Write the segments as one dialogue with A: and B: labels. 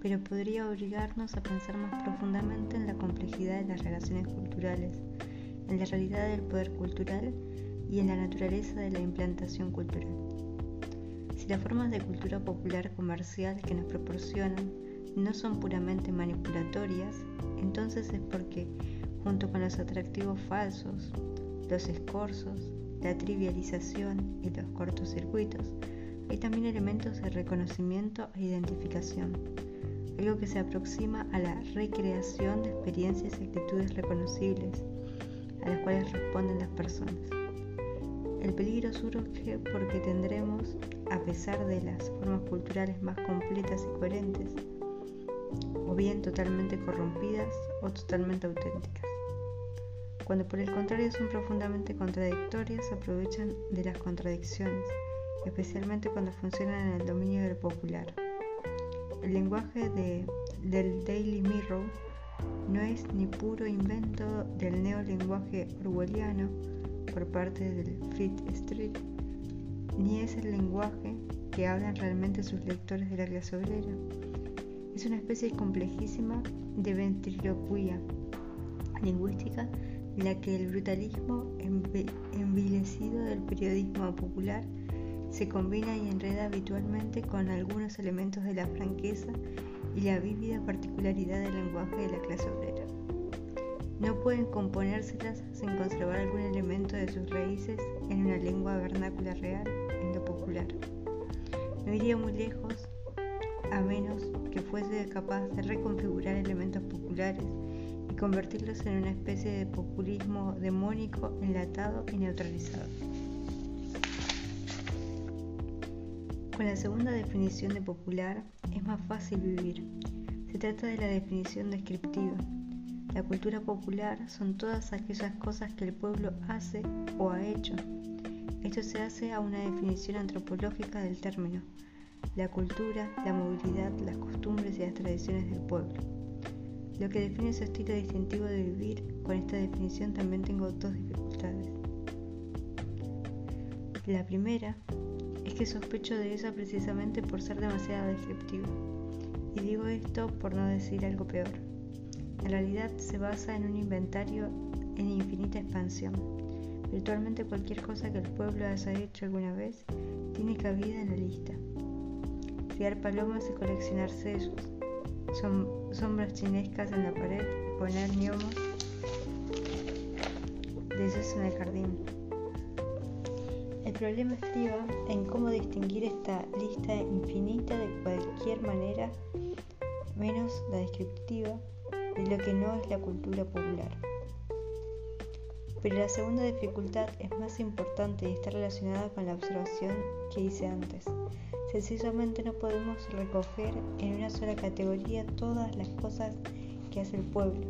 A: pero podría obligarnos a pensar más profundamente en la complejidad de las relaciones culturales, en la realidad del poder cultural y en la naturaleza de la implantación cultural. Si las formas de cultura popular comercial que nos proporcionan no son puramente manipulatorias, entonces es porque, junto con los atractivos falsos, los escorzos, la trivialización y los cortocircuitos, hay también elementos de reconocimiento e identificación, algo que se aproxima a la recreación de experiencias y actitudes reconocibles a las cuales responden las personas. El peligro surge porque tendremos, a pesar de las formas culturales más completas y coherentes, o bien totalmente corrompidas o totalmente auténticas. Cuando por el contrario son profundamente contradictorias, aprovechan de las contradicciones, especialmente cuando funcionan en el dominio del popular. El lenguaje del Daily Mirror no es ni puro invento del neolenguaje orwelliano, por parte del Fleet Street, ni es el lenguaje que hablan realmente sus lectores de la clase obrera. Es una especie complejísima de ventriloquía lingüística en la que el brutalismo envilecido del periodismo popular se combina y enreda habitualmente con algunos elementos de la franqueza y la vívida particularidad del lenguaje de la clase obrera no pueden componérselas sin conservar algún elemento de sus raíces en una lengua vernácula real, en lo popular. No iría muy lejos a menos que fuese capaz de reconfigurar elementos populares y convertirlos en una especie de populismo demónico enlatado y neutralizado. Con la segunda definición de popular es más fácil vivir. Se trata de la definición descriptiva la cultura popular son todas aquellas cosas que el pueblo hace o ha hecho. Esto se hace a una definición antropológica del término, la cultura, la movilidad, las costumbres y las tradiciones del pueblo. Lo que define su estilo distintivo de vivir, con esta definición también tengo dos dificultades. La primera sospecho de ella precisamente por ser demasiado descriptiva. Y digo esto por no decir algo peor. En realidad se basa en un inventario en infinita expansión. Virtualmente cualquier cosa que el pueblo haya hecho alguna vez tiene cabida en la lista. Criar palomas y coleccionar sellos, sombras chinescas en la pared poner gnomos de esos en el jardín. El problema estriba en cómo distinguir esta lista infinita de cualquier manera, menos la descriptiva, de lo que no es la cultura popular. Pero la segunda dificultad es más importante y está relacionada con la observación que hice antes. Sencillamente no podemos recoger en una sola categoría todas las cosas que hace el pueblo,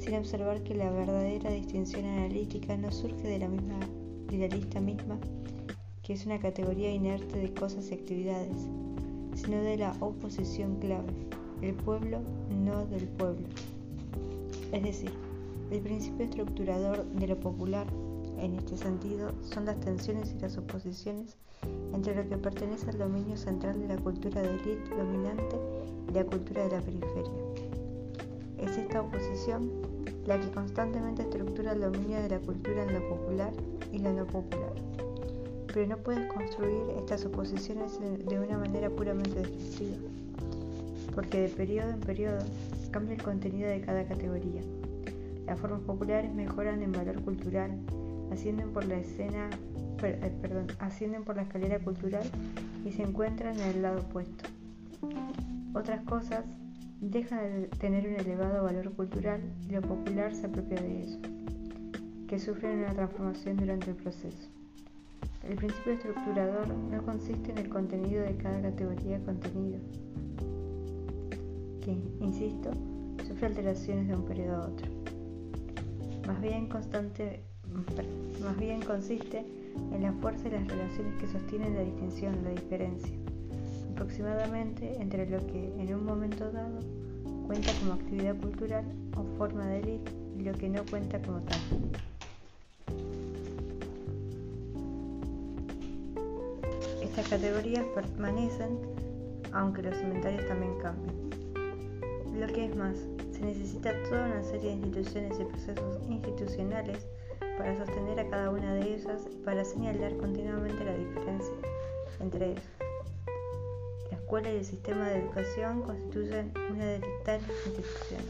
A: sin observar que la verdadera distinción analítica no surge de la misma de la lista misma, que es una categoría inerte de cosas y actividades, sino de la oposición clave, el pueblo no del pueblo. Es decir, el principio estructurador de lo popular, en este sentido, son las tensiones y las oposiciones entre lo que pertenece al dominio central de la cultura de élite dominante y la cultura de la periferia. Es esta oposición la que constantemente estructura el dominio de la cultura en lo popular y lo no popular. Pero no puedes construir estas oposiciones de una manera puramente descriptiva, porque de periodo en periodo cambia el contenido de cada categoría. Las formas populares mejoran en valor cultural, ascienden por la escena, eh, ascienden por la escalera cultural y se encuentran en el lado opuesto. Otras cosas dejan de tener un elevado valor cultural y lo popular se apropia de eso, que sufren una transformación durante el proceso. El principio estructurador no consiste en el contenido de cada categoría contenido, que, insisto, sufre alteraciones de un periodo a otro. Más bien, constante, más bien consiste en la fuerza y las relaciones que sostienen la distinción, la diferencia, aproximadamente entre lo que en un momento dado cuenta como actividad cultural o forma de élite y lo que no cuenta como tal. Estas categorías permanecen aunque los inventarios también cambian. Lo que es más, se necesita toda una serie de instituciones y procesos institucionales para sostener a cada una de ellas y para señalar continuamente la diferencia entre ellas. La escuela y el sistema de educación constituyen una de tales instituciones,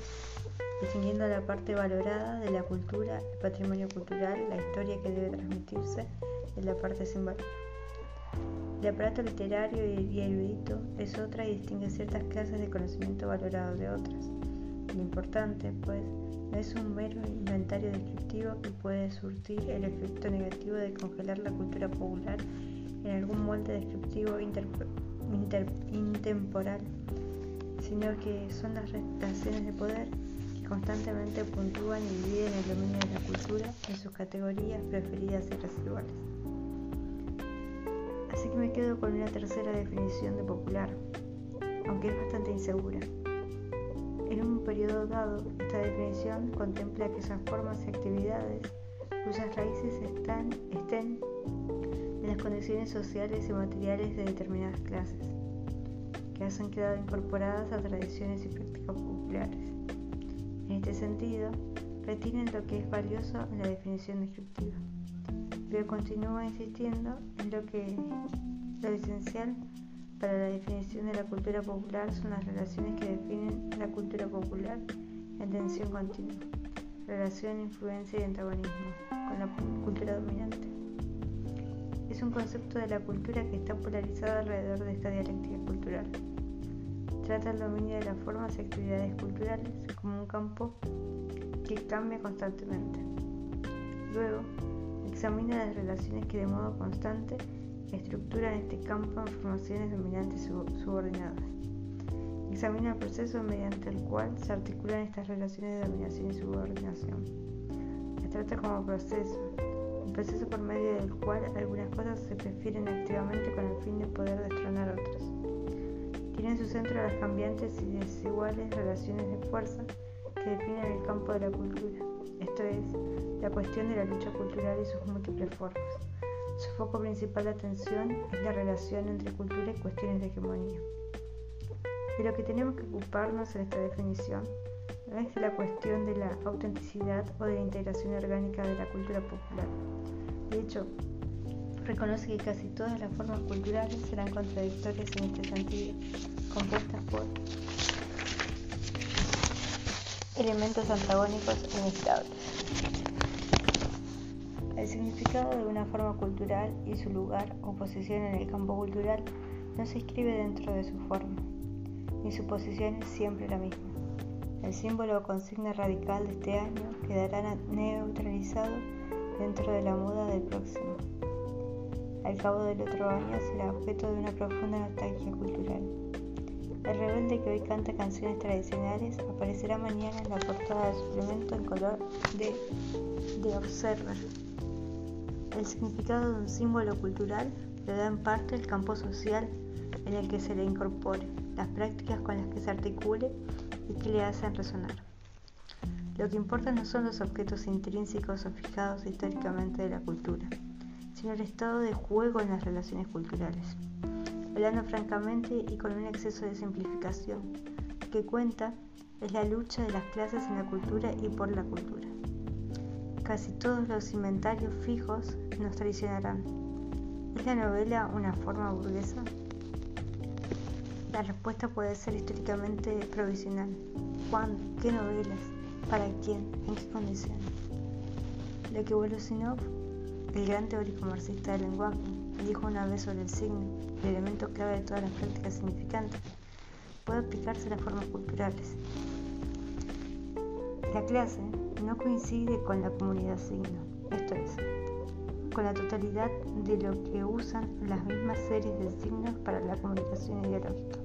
A: distinguiendo la parte valorada de la cultura, el patrimonio cultural, la historia que debe transmitirse de la parte sin valor. El aparato literario y erudito es otra y distingue ciertas clases de conocimiento valorado de otras. Lo importante, pues, no es un mero inventario descriptivo que puede surtir el efecto negativo de congelar la cultura popular en algún molde descriptivo intemporal, sino que son las relaciones de poder que constantemente puntúan y dividen el dominio de la cultura en sus categorías preferidas y residuales. Así que me quedo con una tercera definición de popular, aunque es bastante insegura. En un periodo dado, esta definición contempla que esas formas y actividades cuyas raíces están, estén en las condiciones sociales y materiales de determinadas clases, que han quedado incorporadas a tradiciones y prácticas populares. En este sentido, retienen lo que es valioso en la definición descriptiva pero continúa insistiendo en lo que lo esencial para la definición de la cultura popular son las relaciones que definen la cultura popular en tensión continua, relación, influencia y antagonismo con la cultura dominante. Es un concepto de la cultura que está polarizado alrededor de esta dialéctica cultural. Trata el dominio de las formas y actividades culturales como un campo que cambia constantemente. Luego, Examina las relaciones que de modo constante estructuran este campo en formaciones dominantes subordinadas. Examina el proceso mediante el cual se articulan estas relaciones de dominación y subordinación. Las trata como proceso, proceso por medio del cual algunas cosas se prefieren activamente con el fin de poder destronar otras. Tiene en su centro las cambiantes y desiguales relaciones de fuerza que definen el campo de la cultura, esto es, la cuestión de la lucha cultural y sus múltiples formas. Su foco principal de atención es la relación entre cultura y cuestiones de hegemonía. De lo que tenemos que ocuparnos en esta definición no es la cuestión de la autenticidad o de la integración orgánica de la cultura popular. De hecho, reconoce que casi todas las formas culturales serán contradictorias en este sentido, compuestas por elementos antagónicos e inestables. El significado de una forma cultural y su lugar o posición en el campo cultural no se inscribe dentro de su forma, ni su posición es siempre la misma. El símbolo o consigna radical de este año quedará neutralizado dentro de la moda del próximo. Al cabo del otro año será objeto de una profunda nostalgia cultural. El rebelde que hoy canta canciones tradicionales aparecerá mañana en la portada del suplemento en color de The Observer. El significado de un símbolo cultural le da en parte el campo social en el que se le incorpore, las prácticas con las que se articule y que le hacen resonar. Lo que importa no son los objetos intrínsecos o fijados históricamente de la cultura, sino el estado de juego en las relaciones culturales. Hablando francamente y con un exceso de simplificación, lo que cuenta es la lucha de las clases en la cultura y por la cultura. Casi todos los inventarios fijos nos traicionarán. ¿Es la novela una forma burguesa? La respuesta puede ser históricamente provisional. ¿Cuándo? ¿Qué novelas? ¿Para quién? ¿En qué condiciones? Lo que Volosinov, el gran teórico marxista del lenguaje, dijo una vez sobre el signo, el elemento clave de todas las prácticas significantes, puede aplicarse a las formas culturales. La clase no coincide con la comunidad signo, esto es, con la totalidad de lo que usan las mismas series de signos para la comunicación ideológica.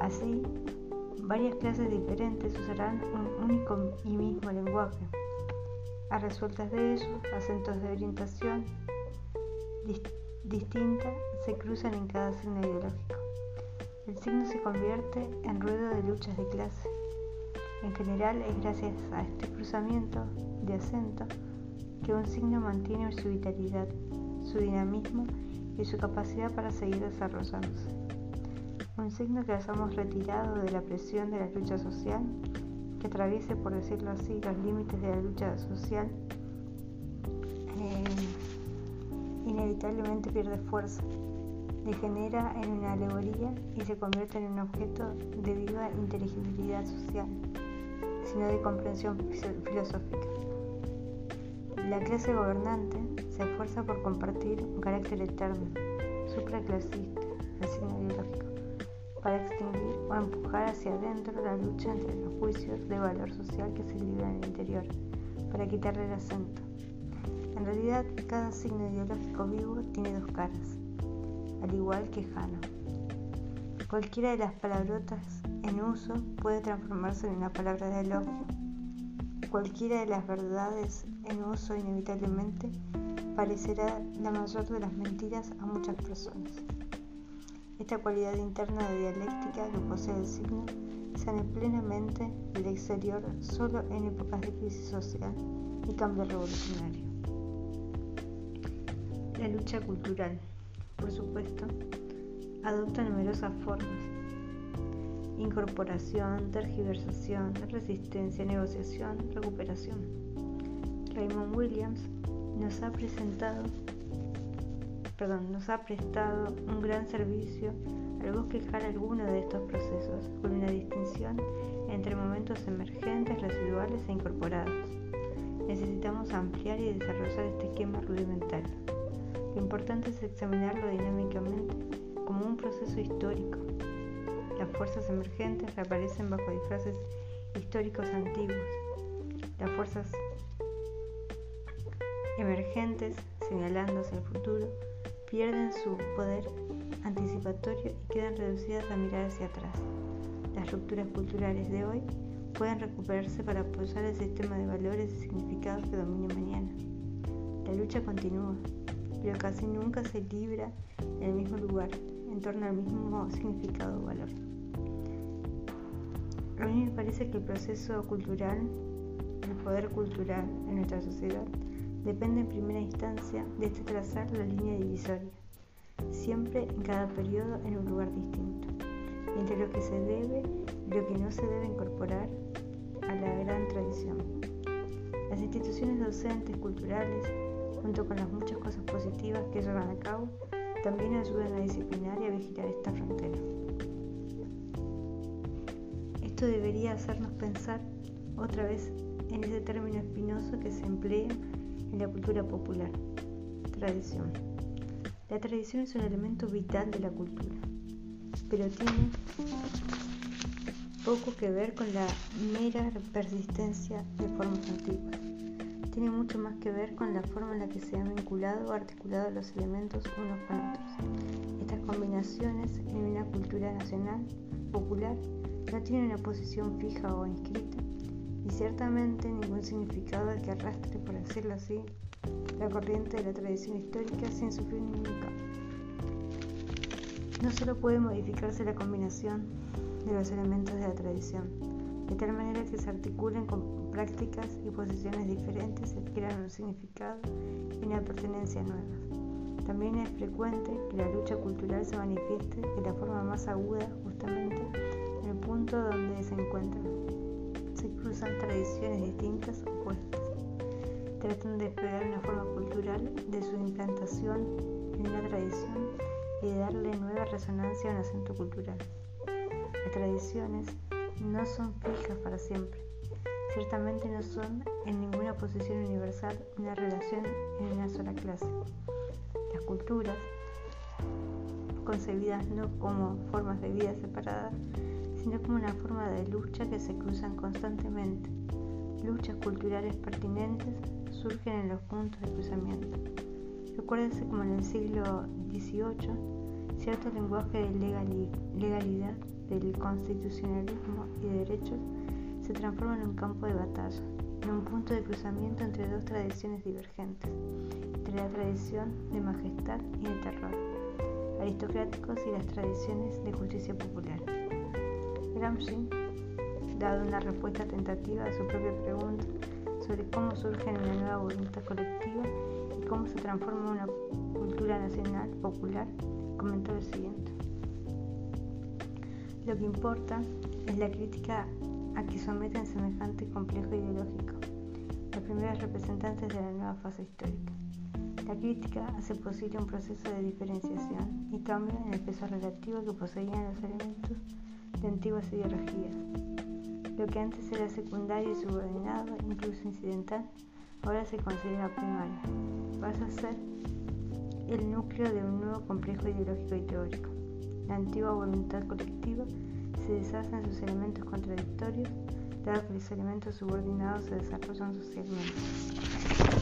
A: Así, varias clases diferentes usarán un único y mismo lenguaje. A resultas de ello, acentos de orientación distinta se cruzan en cada signo ideológico. El signo se convierte en ruedo de luchas de clase en general es gracias a este cruzamiento de acento que un signo mantiene su vitalidad, su dinamismo y su capacidad para seguir desarrollándose. Un signo que hayamos retirado de la presión de la lucha social, que atraviese, por decirlo así, los límites de la lucha social, eh, inevitablemente pierde fuerza, degenera en una alegoría y se convierte en un objeto de viva inteligibilidad social, sino de comprensión filosófica. La clase gobernante se esfuerza por compartir un carácter eterno, supraclasista, signo ideológico, para extinguir o empujar hacia adentro la lucha entre los juicios de valor social que se libran en el interior, para quitarle el acento. En realidad, cada signo ideológico vivo tiene dos caras, al igual que Jano. Cualquiera de las palabrotas en uso puede transformarse en una palabra de elogio. Cualquiera de las verdades en uso inevitablemente parecerá la mayor de las mentiras a muchas personas. Esta cualidad interna de dialéctica que posee el signo sale plenamente del exterior solo en épocas de crisis social y cambio revolucionario. La lucha cultural, por supuesto, adopta numerosas formas. Incorporación, tergiversación, resistencia, negociación, recuperación. Raymond Williams nos ha presentado, perdón, nos ha prestado un gran servicio al bosquejar algunos de estos procesos, con una distinción entre momentos emergentes, residuales e incorporados. Necesitamos ampliar y desarrollar este esquema rudimentario. Lo importante es examinarlo dinámicamente como un proceso histórico. Las fuerzas emergentes reaparecen bajo disfraces históricos antiguos. Las fuerzas emergentes, señalando hacia el futuro, pierden su poder anticipatorio y quedan reducidas a mirar hacia atrás. Las rupturas culturales de hoy pueden recuperarse para apoyar el sistema de valores y significados que domine mañana. La lucha continúa, pero casi nunca se libra en el mismo lugar, en torno al mismo significado o valor. A mí me parece que el proceso cultural, el poder cultural en nuestra sociedad, depende en primera instancia de este trazar la línea divisoria, siempre en cada periodo en un lugar distinto, entre lo que se debe y lo que no se debe incorporar a la gran tradición. Las instituciones docentes culturales, junto con las muchas cosas positivas que llevan a cabo, también ayudan a disciplinar y a vigilar esta frontera. Esto debería hacernos pensar otra vez en ese término espinoso que se emplea en la cultura popular. Tradición. La tradición es un elemento vital de la cultura, pero tiene poco que ver con la mera persistencia de formas antiguas. Tiene mucho más que ver con la forma en la que se han vinculado o articulado los elementos unos con otros. Estas combinaciones en una cultura nacional, popular, no tienen una posición fija o inscrita, y ciertamente ningún significado que arrastre, por decirlo así, la corriente de la tradición histórica sin sufrir ningún cambio. No solo puede modificarse la combinación de los elementos de la tradición, de tal manera que se articulen con prácticas y posiciones diferentes y adquieran un significado y una pertenencia nueva. También es frecuente que la lucha cultural se manifieste de la forma más aguda justamente en el punto donde se encuentran se cruzan tradiciones distintas opuestas. Tratan de despegar una forma cultural de su implantación en una tradición y de darle nueva resonancia a un acento cultural. Las tradiciones no son fijas para siempre. Ciertamente no son en ninguna posición universal una relación en una sola clase. Las culturas, concebidas no como formas de vida separadas, sino como una forma de lucha que se cruzan constantemente. Luchas culturales pertinentes surgen en los puntos de cruzamiento. Recuérdense como en el siglo XVIII, cierto lenguaje de legalidad, del constitucionalismo y de derechos se transforma en un campo de batalla, en un punto de cruzamiento entre dos tradiciones divergentes, entre la tradición de majestad y de terror, aristocráticos y las tradiciones de justicia popular. Gramsci, dado una respuesta tentativa a su propia pregunta sobre cómo surge una nueva voluntad colectiva y cómo se transforma una cultura nacional popular, comentó lo siguiente. Lo que importa es la crítica a que someten semejante complejo ideológico los primeros representantes de la nueva fase histórica. La crítica hace posible un proceso de diferenciación y cambio en el peso relativo que poseían los elementos de antiguas ideologías. Lo que antes era secundario y subordinado, incluso incidental, ahora se considera primario. Pasa a ser el núcleo de un nuevo complejo ideológico y teórico. La antigua voluntad colectiva se deshace en sus elementos contradictorios, dado que los elementos subordinados se desarrollan socialmente.